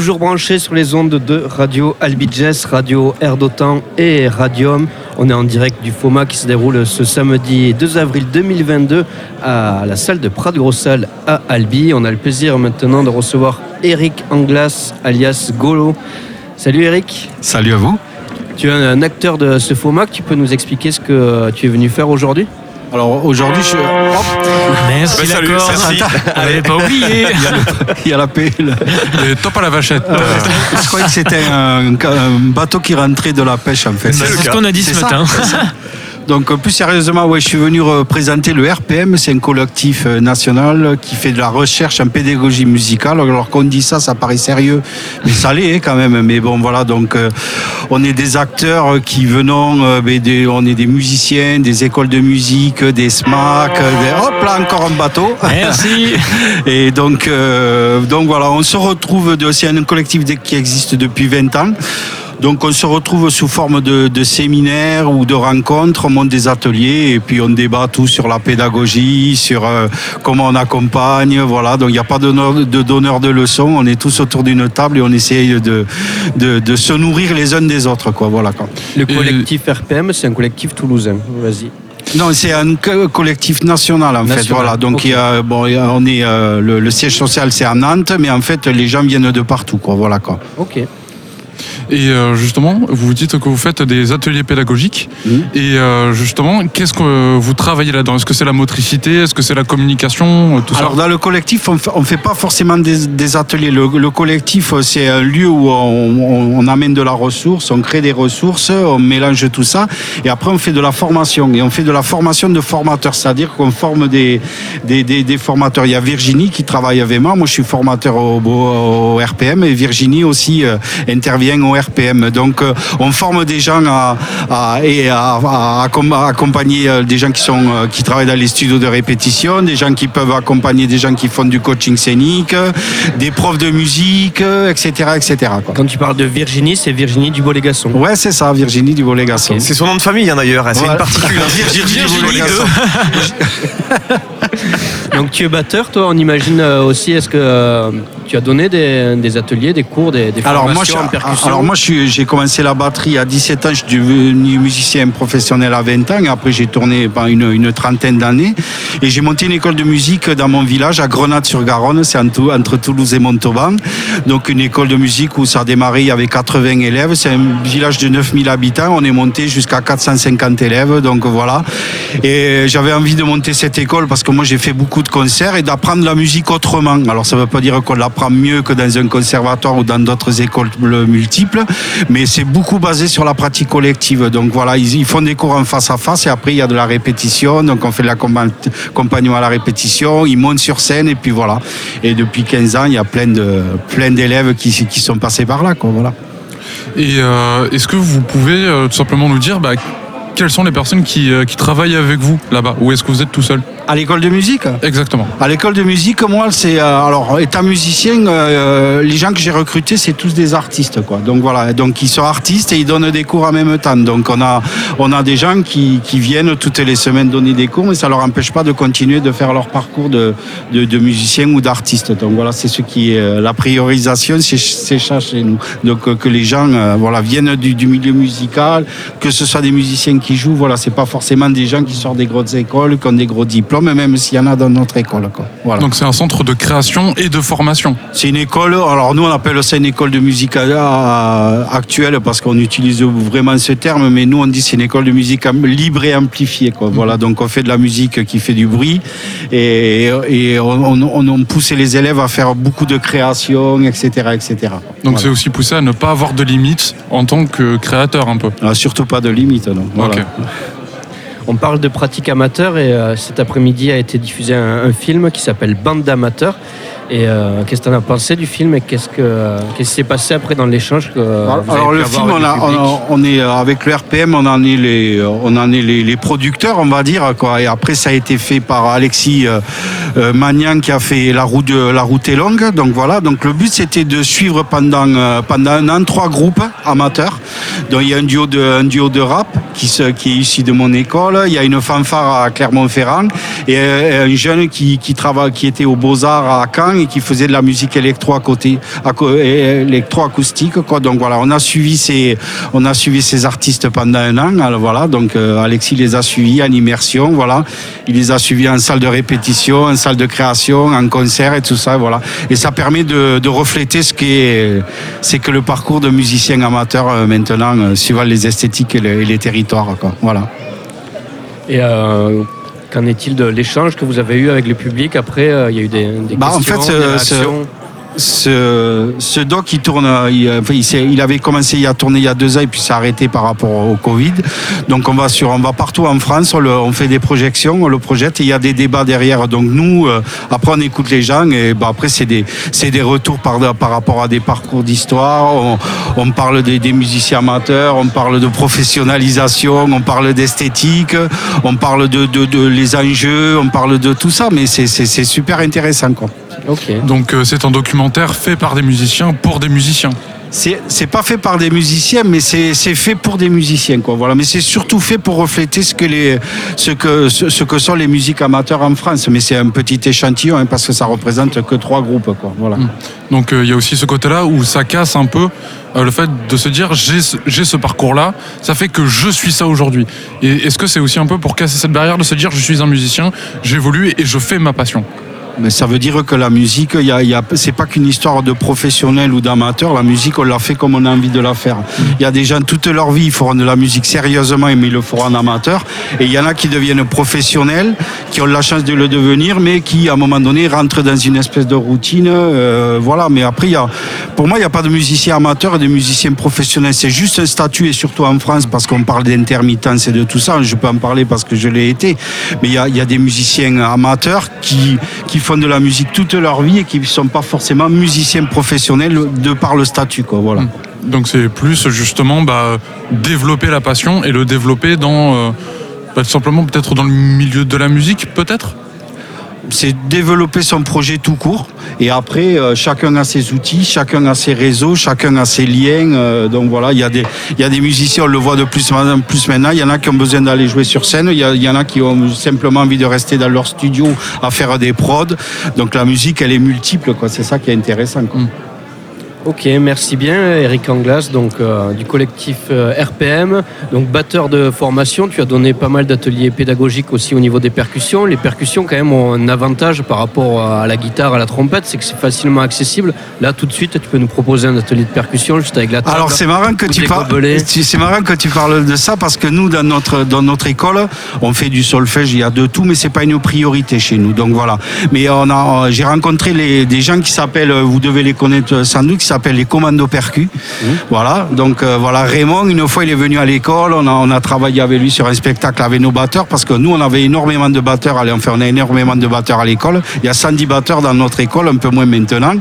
toujours branché sur les ondes de Radio Albigès, Radio Air d'Otan et Radium. On est en direct du FOMA qui se déroule ce samedi 2 avril 2022 à la salle de Prat Grossal à Albi. On a le plaisir maintenant de recevoir Eric Anglas alias Golo. Salut Eric. Salut à vous. Tu es un acteur de ce FOMA. Tu peux nous expliquer ce que tu es venu faire aujourd'hui? Alors aujourd'hui, je. Merci, bah, d'accord. Allez, pas oublié. Il y a, la pelle. top à la vachette. je croyais que c'était un, bateau qui rentrait de la pêche en fait. C'est ce qu'on a dit ce matin. Donc plus sérieusement, ouais, je suis venu représenter le RPM, c'est un collectif euh, national qui fait de la recherche en pédagogie musicale. Alors qu'on dit ça, ça paraît sérieux, mais ça l'est hein, quand même. Mais bon voilà, donc euh, on est des acteurs qui venons, euh, on est des musiciens, des écoles de musique, des SMAC, hop là encore un bateau. Merci. Et donc, donc voilà, on se retrouve, c'est un collectif qui existe depuis 20 ans. Donc on se retrouve sous forme de, séminaires ou de rencontres, on monte des ateliers et puis on débat tout sur la pédagogie, sur euh, comment on accompagne. Voilà, donc il n'y a pas de, de donneur de leçons, on est tous autour d'une table et on essaye de, de, se nourrir les uns des autres. Quoi, voilà, quoi. Le collectif RPM, c'est un collectif toulousain. Vas-y. Non, c'est un collectif national en fait. Voilà, donc il y a, bon, on est euh, le, le, siège social c'est à Nantes, mais en fait les gens viennent de partout, quoi. Voilà quoi. Ok. Et euh, justement, vous dites que vous faites des ateliers pédagogiques. Mmh. Et euh, justement, qu'est-ce que vous travaillez là-dedans? Est-ce que c'est la motricité? Est-ce que c'est la communication euh, tout Alors, dans le collectif, on ne fait pas forcément des, ateliers. Le, collectif, c'est un lieu où on, amène de la ressource, on crée des ressources, on mélange tout ça. Et après, on fait de la formation. Et on fait de la formation de formateurs, c'est-à-dire qu'on forme des, des, formateurs. Il y a Virginie qui travaille avec moi. Moi, je suis formateur au, au RPM. Et Virginie aussi intervient au RPM. Donc euh, on forme des gens à, et à, accompagner euh, des gens qui, sont, euh, qui travaillent dans les studios de répétition, des gens qui peuvent accompagner des gens qui font du coaching scénique, des profs de musique, etc. etc. Quand tu parles de Virginie, c'est Virginie Dubois-Légasson. Ouais, c'est ça, Virginie Dubois-Légasson. C'est son nom de famille hein, d'ailleurs, c'est une particule. Hein. Virginie, Donc tu es batteur, toi, on imagine aussi, est-ce que tu as donné des, ateliers, des cours, des, des alors formations moi, en percussion Alors moi, j'ai commencé la batterie à 17 ans, je suis devenu musicien professionnel à 20 ans, et après j'ai tourné pendant une, une trentaine d'années, et j'ai monté une école de musique dans mon village, à Grenade-sur-Garonne, c'est entre Toulouse et Montauban, donc une école de musique où ça a démarré, il y avait 80 élèves, c'est un village de 9000 habitants, on est monté jusqu'à 450 élèves, donc voilà, et j'avais envie de monter cette école parce que moi j'ai fait beaucoup de concerts et d'apprendre la musique autrement, alors ça ne veut pas dire qu'on l'apprend mieux que dans un conservatoire ou dans d'autres écoles multiples, mais c'est beaucoup basé sur la pratique collective. Donc voilà, ils, font des cours en face à face et après il y a de la répétition, donc on fait de l'accompagnement à la répétition, ils montent sur scène et puis voilà. Et depuis 15 ans, il y a plein de plein d'élèves qui, sont passés par là. Et euh, est-ce que vous pouvez euh, tout simplement nous dire bah, quelles sont les personnes euh, qui travaillent avec vous là-bas? Ou est-ce que vous êtes tout seul? À l'école de musique Exactement. À l'école de musique, moi, c'est. Euh, alors, étant musicien, euh, les gens que j'ai recrutés, c'est tous des artistes, quoi. Donc voilà, donc ils sont artistes et ils donnent des cours en même temps. Donc on a, on a des gens qui, qui viennent toutes les semaines donner des cours, mais ça leur empêche pas de continuer de faire leur parcours de, de, de musicien ou d'artiste. Donc voilà, c'est ce qui est euh, la priorisation, c'est ça chez nous. Donc que les gens, voilà, viennent du, du, milieu musical, que ce soit des musiciens qui jouent, voilà, c'est pas forcément des gens qui sortent des grosses écoles, qui ont des gros diplômes même s'il y en a dans notre école. Voilà. Donc c'est un centre de création et de formation. C'est une école, alors nous on appelle ça une école de musique actuelle parce qu'on utilise vraiment ce terme, mais nous on dit c'est une école de musique libre et amplifiée. Quoi. Voilà, donc on fait de la musique qui fait du bruit et, et on, on, pousse les élèves à faire beaucoup de création, etc. etc. Donc c'est aussi poussé à ne pas avoir de limites en tant que créateur un peu. Ah, surtout pas de limites, non. Voilà. On parle de pratique amateur et euh, cet après-midi a été diffusé un, film qui s'appelle Bande d'amateurs. Et euh, qu'est-ce que tu en as pensé du film et qu'est-ce, que, qui s'est passé après dans l'échange que Alors, le film, on, est euh, avec le RPM, on en est les, on en est les, producteurs, on va dire. Quoi. Et après, ça a été fait par Alexis Magnan qui a fait la route, la route est longue. Donc voilà. Donc le but, c'était de suivre pendant, pendant un an trois groupes amateurs Donc il y a un duo de, un duo de rap qui, se, qui est ici de mon école. Il y a une fanfare à Clermont-Ferrand et euh, un jeune qui, qui travaille, qui était aux Beaux-Arts à Caen et qui faisait de la musique côté, électro-acoustique. Quoi. Donc voilà, on a suivi ces, on a suivi ces artistes pendant un an. Alors, voilà, donc euh, Alexis les a suivis en immersion. Voilà, il les a suivis en salle de répétition, en salle de création, en concert et tout ça. Voilà, et ça permet de, refléter ce qui est, c'est que le parcours de musicien amateur euh, maintenant, euh, suivant les esthétiques et, le, et les territoires. Quoi. Voilà. Et euh, qu'en est-il de l'échange que vous avez eu avec le public Après, euh, il y a eu des, des Bah, en questions, fait, des euh, réactions. Ce, doc, il tourne, il, il, avait commencé à tourner il y a deux ans et puis s'est arrêté par rapport au Covid. Donc on va sur, on va partout en France, on, fait des projections, on le projette et il y a des débats derrière. Donc nous, euh, après on écoute les gens et bah, après c'est des, c'est des retours par, rapport à des parcours d'histoire. On, parle des, des musiciens amateurs, on parle de professionnalisation, on parle d'esthétique, on parle de, de, de les enjeux, on parle de tout ça. Mais c'est, c'est, c'est super intéressant quoi. Donc euh, c'est un documentaire fait par des musiciens pour des musiciens. C'est pas fait par des musiciens, mais c'est fait pour des musiciens, quoi. Voilà. Mais c'est surtout fait pour refléter ce que les ce que ce, ce que sont les musiques amateurs en France. Mais c'est un petit échantillon hein, parce que ça représente que trois groupes, quoi. Voilà. Donc euh, il y a aussi ce côté-là où ça casse un peu euh, le fait de se dire j'ai ce, j'ai ce parcours-là, ça fait que je suis ça aujourd'hui. Et est-ce que c'est aussi un peu pour casser cette barrière de se dire je suis un musicien, j'évolue et je fais ma passion? Mais ça veut dire que la musique, y a, y a, c'est pas qu'une histoire de professionnel ou d'amateur. La musique, on la fait comme on a envie de la faire. Il y a des gens toute leur vie, ils feront de la musique sérieusement, mais ils le feront en amateur. Et il y en a qui deviennent professionnels, qui ont la chance de le devenir, mais qui, à un moment donné, rentrent dans une espèce de routine. euh, voilà. Mais après, y a, pour moi, il n'y a pas de musicien amateur et de musicien professionnel. C'est juste un statut, et surtout en France, parce qu'on parle d'intermittence et de tout ça. Je peux en parler parce que je l'ai été. Mais il y a, y a des musiciens amateurs qui font de la musique toute leur vie et qui ne sont pas forcément musiciens professionnels de par le statut. Quoi, voilà. Donc c'est plus justement bah, développer la passion et le développer dans euh, bah, simplement peut-être dans le milieu de la musique peut-être? C'est développer son projet tout court. Et après, euh, chacun a ses outils, chacun a ses réseaux, chacun a ses liens. euh, donc voilà, il y, a des, musiciens, on le voit de plus en plus maintenant. Il y en a qui ont besoin d'aller jouer sur scène. Il y, en a qui ont simplement envie de rester dans leur studio à faire des prods. Donc la musique, elle est multiple. C'est ça qui est intéressant. quoi. Ok, merci bien Eric Anglas, donc euh, du collectif euh, RPM, donc batteur de formation. Tu as donné pas mal d'ateliers pédagogiques aussi au niveau des percussions. Les percussions quand même ont un avantage par rapport à la guitare, à la trompette, c'est que c'est facilement accessible. Là, tout de suite, tu peux nous proposer un atelier de percussion juste avec la table. Alors c'est marrant que tu parles. C'est marrant que tu parles de ça parce que nous dans notre dans notre école, on fait du solfège, il y a de tout, mais c'est pas une priorité chez nous. Donc voilà. Mais on a, euh, j'ai rencontré les, des gens qui s'appellent, vous devez les connaître sans doute, qui s'appellent les commandos percus. Voilà. Donc euh, voilà, Raymond, une fois il est venu à l'école, on a travaillé avec lui sur un spectacle avec nos batteurs parce que nous on avait énormément de batteurs. Allez, on a énormément de batteurs à l'école. Il y a 110 batteurs dans notre école, un peu moins maintenant.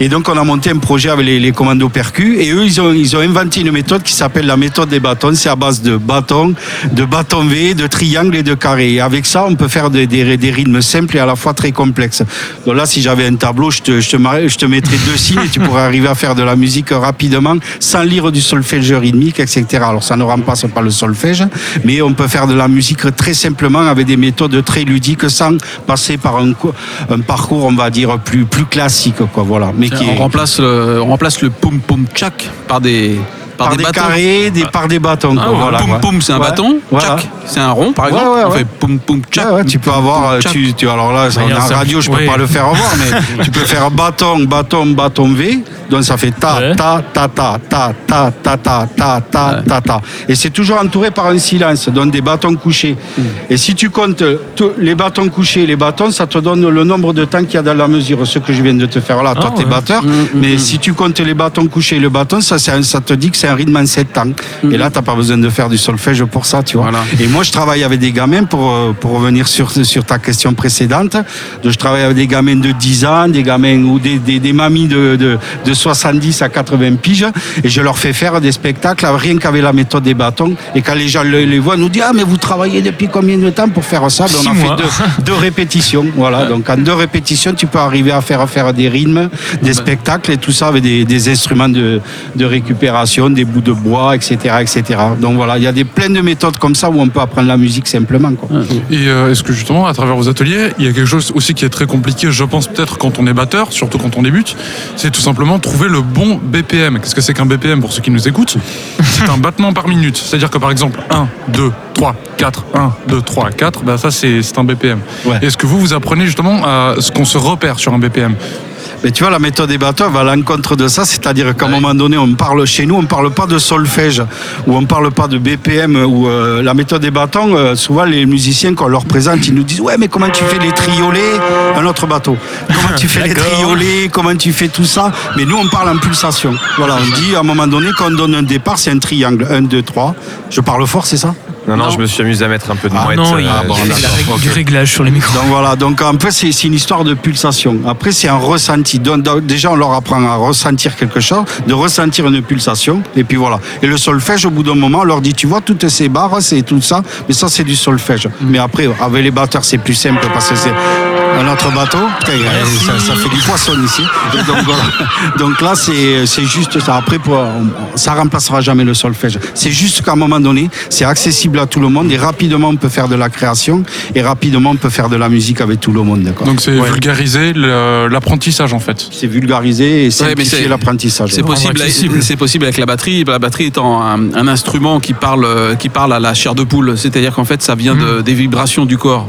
Et donc on a monté un projet avec les, commandos percus et eux ils ont ils ont inventé une méthode qui s'appelle la méthode des bâtons. C'est à base de bâtons, de bâtons V, de triangles et de carrés. Et avec ça on peut faire des, des, rythmes simples et à la fois très complexes. Donc là si j'avais un tableau, je te je te, je te mettrais deux signes et tu pourrais arriver à faire de la musique rapidement sans lire du solfège rythmique, etc. Alors ça ne remplace pas le solfège, mais on peut faire de la musique très simplement avec des méthodes très ludiques sans passer par un, co- un parcours, on va dire, plus, plus classique. Quoi, voilà. Mais qui On est remplace le, on remplace le poum poum tchak par des par, par des, bâtons. carrés, des, par des bâtons. Ah, voilà, poum ouais. poum c'est un Ouais. bâton, c'est un rond par exemple. Ouais, ouais, On fait poum poum ouais, tu peux avoir, tu, tu, alors là, en radio, je peux Oui. pas le faire revoir, mais tu peux faire bâton, bâton, bâton V, donc ça fait ta, ta, ta, ta, ta, ta, ta, ta, ta, ta, ta, ta. Et c'est toujours entouré par un silence, donc des bâtons couchés. Et si tu comptes les bâtons couchés et les bâtons, ça te donne le nombre de temps qu'il y a dans la mesure, ce que je viens de te faire là. Toi, Ah, t'es ouais. batteur, mais si tu comptes les bâtons couchés et le bâton, ça, ça te dit que c'est un rythme en 7 temps. Et là, t'as pas besoin de faire du solfège pour ça, tu vois. Et moi, je travaille avec des gamins pour, euh, pour revenir sur, sur ta question précédente. Je travaille avec des gamins de 10 ans, des gamins ou des, des, mamies de, de 70 à 80 piges. Et je leur fais faire des spectacles rien qu'avec la méthode des bâtons. Et quand les gens le- les voient, nous disent Ah, mais vous travaillez depuis combien de temps pour faire ça? Ben, On a fait deux, deux répétitions. Voilà. Donc, en deux répétitions, tu peux arriver à faire, faire des rythmes, des spectacles et tout ça avec des, des instruments de, de récupération, des des bouts de bois, etc., etc. Donc voilà, il y a des plein de méthodes comme ça où on peut apprendre la musique simplement. Quoi. Et euh, est-ce que justement, à travers vos ateliers, il y a quelque chose aussi qui est très compliqué, je pense peut-être quand on est batteur, surtout quand on débute, c'est tout simplement trouver le bon BPM. Qu'est-ce que c'est qu'un BPM pour ceux qui nous écoutent C'est un battement par minute. C'est-à-dire que par exemple, 1, 2, 3, 4, 1, 2, 3, 4, bah ça c'est un BPM. Ouais. Est-ce que vous, vous apprenez justement à ce qu'on se repère sur un BPM Mais tu vois, la méthode des batteurs va à l'encontre de ça, c'est-à-dire qu'à un moment donné, on parle chez nous, on ne parle pas de solfège, ou on ne parle pas de BPM, ou euh, la méthode des bâtons, euh, souvent les musiciens, quand on leur présente, ils nous disent Ouais, mais comment tu fais les triolets Un autre bateau? Comment tu fais les triolets Comment tu fais tout ça? Mais nous, on parle en pulsation. Voilà, on dit à un moment donné, quand on donne un départ, c'est un triangle. 1, 2, 3. Je parle fort, c'est ça? Non, non, je me suis amusé à mettre un peu de Ah, mouette. non, euh, il y a règle ok. du réglage sur les micros. Donc voilà, donc en fait c'est une histoire de pulsation. Après c'est un ressenti. Donc, donc, déjà on leur apprend à ressentir quelque chose, de ressentir une pulsation, et puis voilà. Et le solfège au bout d'un moment on leur dit tu vois toutes ces barres, c'est tout ça, mais ça c'est du solfège. Mais après avec les batteurs c'est plus simple parce que c'est un autre bateau. Putain, ça, ça fait du poisson ici. Donc, voilà. Donc là c'est juste ça. Après pour, ça remplacera jamais le solfège. C'est juste qu'à un moment donné c'est accessible à tout le monde et rapidement on peut faire de la création et rapidement on peut faire de la musique avec tout le monde. Donc c'est vulgariser le- l'apprentissage en fait. C'est vulgariser et simplifier c'est- l'apprentissage. C'est Ouais. possible, c'est possible avec la batterie. La batterie étant un, un instrument qui parle, qui parle à la chair de poule, c'est-à-dire qu'en fait, ça vient de- des vibrations du corps.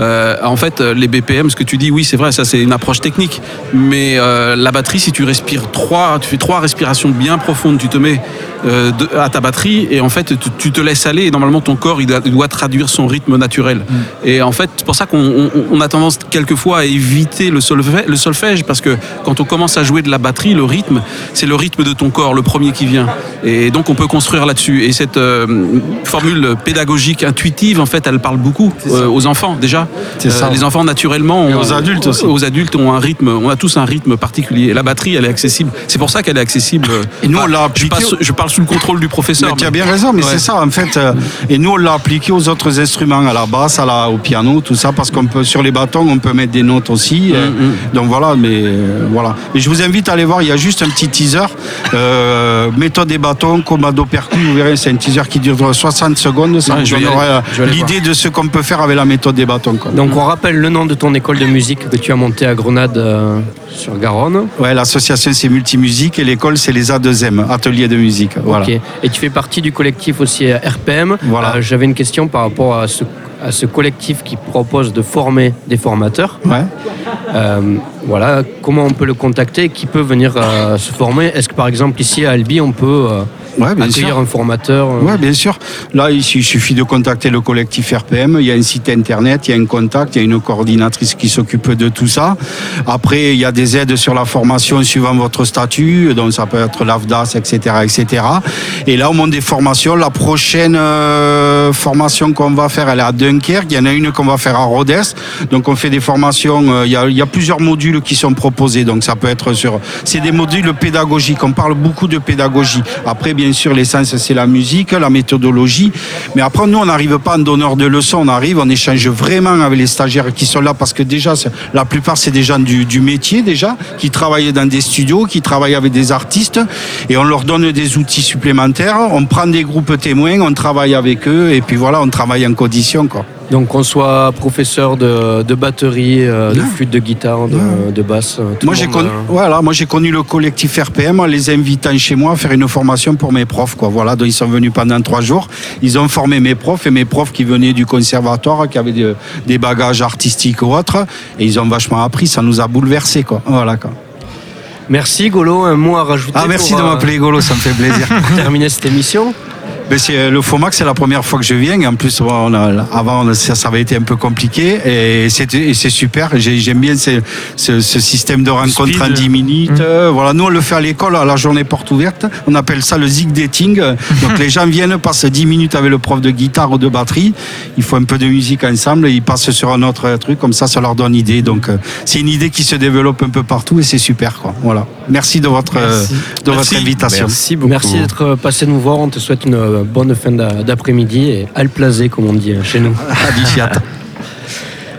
Euh, en fait, les BPM, ce que tu dis, oui, c'est vrai, ça c'est une approche technique. Mais euh, la batterie, si tu respires trois, tu fais trois respirations bien profondes, tu te mets euh, de- à ta batterie et en fait, tu, tu te laisses aller. Et normalement, ton corps, il doit, il doit traduire son rythme naturel. Et en fait, c'est pour ça qu'on on- on a tendance quelquefois à éviter le solfège, le solfège parce que quand on commence à jouer de la batterie, le rythme, c'est le rythme de ton corps, le premier qui vient. Et donc, on peut construire là-dessus. Et cette euh, formule pédagogique intuitive, en fait, elle parle beaucoup aux enfants déjà. Ça. les enfants, naturellement, Ont- aux adultes aussi. Aux adultes ont un rythme, on a tous un rythme particulier. La batterie, elle est accessible. C'est pour ça qu'elle est accessible. Et nous, on l'a je, appliqué passe- je parle sous le contrôle du professeur. Mais tu as bien raison, mais Ouais. c'est ça en fait. euh, Et nous, on l'a appliqué aux autres instruments, à la basse, à la, au piano, tout ça, parce qu'on peut sur les bâtons, on peut mettre des notes aussi. euh, Donc voilà, mais euh, voilà. Mais je vous invite à aller voir. Il y a juste un petit teaser, euh, méthode des bâtons, commando percu. Vous verrez, c'est un teaser qui dure 60 secondes. Ça Ouais, vous je vais y donnera aller. Je vais aller l'idée de ce qu'on peut faire avec la méthode des bâtons. quoi. Donc on rappelle le nom de ton école de musique que tu as montée à Grenade euh, sur Garonne. Ouais, l'association c'est Multimusique et l'école c'est les A2M, ateliers de musique. Voilà. Et tu fais partie du collectif aussi euh, RPM. Voilà. Euh, J'avais une question par rapport à ce, à ce collectif qui propose de former des formateurs. Ouais. Euh, voilà, comment on peut le contacter Qui peut venir se former? Est-ce que par exemple ici à Albi, on peut Ouais, bien accueillir sûr. un formateur euh, Oui, bien sûr. Là, il suffit de contacter le collectif RPM. Il y a un site internet, il y a un contact, il y a une coordinatrice qui s'occupe de tout ça. Après, il y a des aides sur la formation suivant votre statut. Donc, ça peut être l'AFDAS, etc., etc. Et là, au monde des formations, la prochaine euh, formation qu'on va faire, elle est à Dunkerque. Il y en a une qu'on va faire à Rhodes. Donc, on fait des formations. euh, il, y a, il y a plusieurs modules qui sont proposés. Donc, ça peut être sur. C'est des modules pédagogiques. On parle beaucoup de pédagogie. Après, bien sûr, l'essence, c'est la musique, la méthodologie. Mais après, nous, on n'arrive pas en donneur de leçons. On arrive, on échange vraiment avec les stagiaires qui sont là parce que déjà, la plupart, c'est des gens du, du métier déjà, qui travaillent dans des studios, qui travaillent avec des artistes. Et on leur donne des outils supplémentaires. On prend des groupes témoins, on travaille avec eux. Et puis voilà, on travaille en condition, quoi. Donc qu'on soit professeur de, de batterie, euh, de flûte, de guitare, de, de basse. euh, tout Moi j'ai connu, euh, voilà, moi j'ai connu le collectif RPM en les invitant chez moi à faire une formation pour mes profs quoi. Voilà, donc ils sont venus pendant trois jours. Ils ont formé mes profs et mes profs qui venaient du conservatoire, qui avaient de- des bagages artistiques ou autres, et ils ont vachement appris. Ça nous a bouleversés quoi. Voilà quoi. Merci Golo, un mot à rajouter Ah merci pour, de m'appeler Golo, ça me fait plaisir. terminer cette émission. Mais c'est le FOMAC, c'est la première fois que je viens. Et en plus, on a- avant, ça, ça avait été un peu compliqué. Et c'était- et c'est super. J'ai- J'aime bien ce, ce- ce système de rencontre speed. en 10 minutes. Euh, Voilà, nous, on le fait à l'école, à la journée porte ouverte. On appelle ça le zig dating. Donc, les gens viennent, passent 10 minutes avec le prof de guitare ou de batterie. Ils font un peu de musique ensemble. Et ils passent sur un autre truc. Comme ça, ça leur donne idée. Donc, euh, c'est une idée qui se développe un peu partout. Et c'est super, quoi. Voilà. Merci de votre, euh, de Merci. votre invitation. Merci beaucoup. Merci d'être passé nous voir. On te souhaite une bonne fin d'a- d'après-midi et al plaisé, comme on dit chez nous.